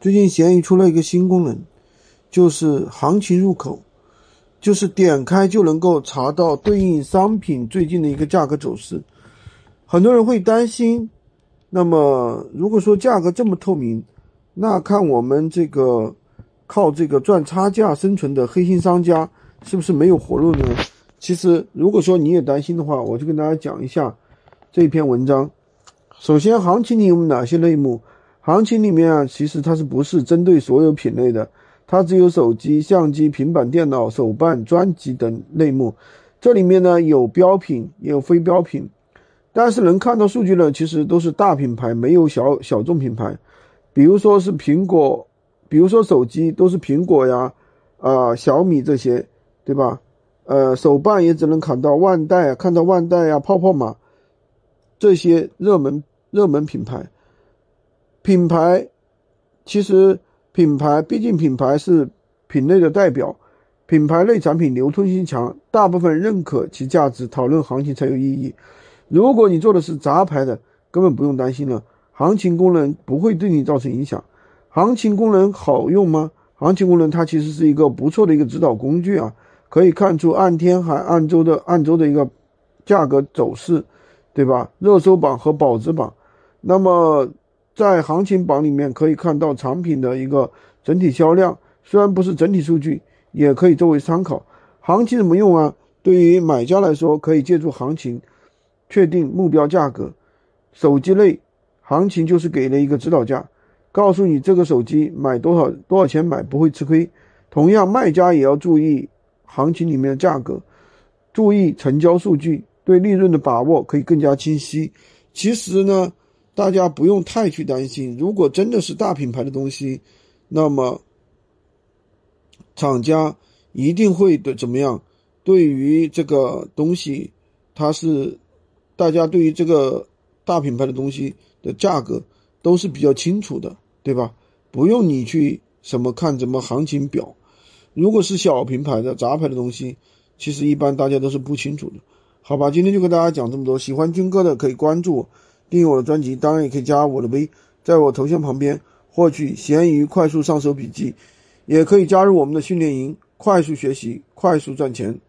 最近闲鱼出了一个新功能，就是行情入口，就是点开就能够查到对应商品最近的一个价格走势。很多人会担心，那么如果说价格这么透明，那看我们这个靠这个赚差价生存的黑心商家是不是没有活路呢？其实，如果说你也担心的话，我就跟大家讲一下这篇文章。首先，行情里有哪些类目？行情里面啊，其实它是不是针对所有品类的？它只有手机、相机、平板电脑、手办、专辑等类目。这里面呢有标品，也有非标品。但是能看到数据呢，其实都是大品牌，没有小小众品牌。比如说是苹果，比如说手机都是苹果呀，啊小米这些，对吧？呃，手办也只能看到万代，看到万代呀、泡泡玛这些热门热门品牌。品牌，其实品牌毕竟品牌是品类的代表，品牌类产品流通性强，大部分认可其价值，讨论行情才有意义。如果你做的是杂牌的，根本不用担心了，行情功能不会对你造成影响。行情功能好用吗？行情功能它其实是一个不错的一个指导工具啊，可以看出按天还按周的按周的一个价格走势，对吧？热搜榜和保值榜，那么。在行情榜里面可以看到产品的一个整体销量，虽然不是整体数据，也可以作为参考。行情怎么用啊？对于买家来说，可以借助行情确定目标价格。手机类行情就是给了一个指导价，告诉你这个手机买多少多少钱买不会吃亏。同样，卖家也要注意行情里面的价格，注意成交数据，对利润的把握可以更加清晰。其实呢。大家不用太去担心，如果真的是大品牌的东西，那么厂家一定会的怎么样？对于这个东西，它是大家对于这个大品牌的东西的价格都是比较清楚的，对吧？不用你去什么看什么行情表。如果是小品牌的杂牌的东西，其实一般大家都是不清楚的。好吧，今天就跟大家讲这么多。喜欢军哥的可以关注。订阅我的专辑，当然也可以加我的微，在我头像旁边获取闲鱼快速上手笔记，也可以加入我们的训练营，快速学习，快速赚钱。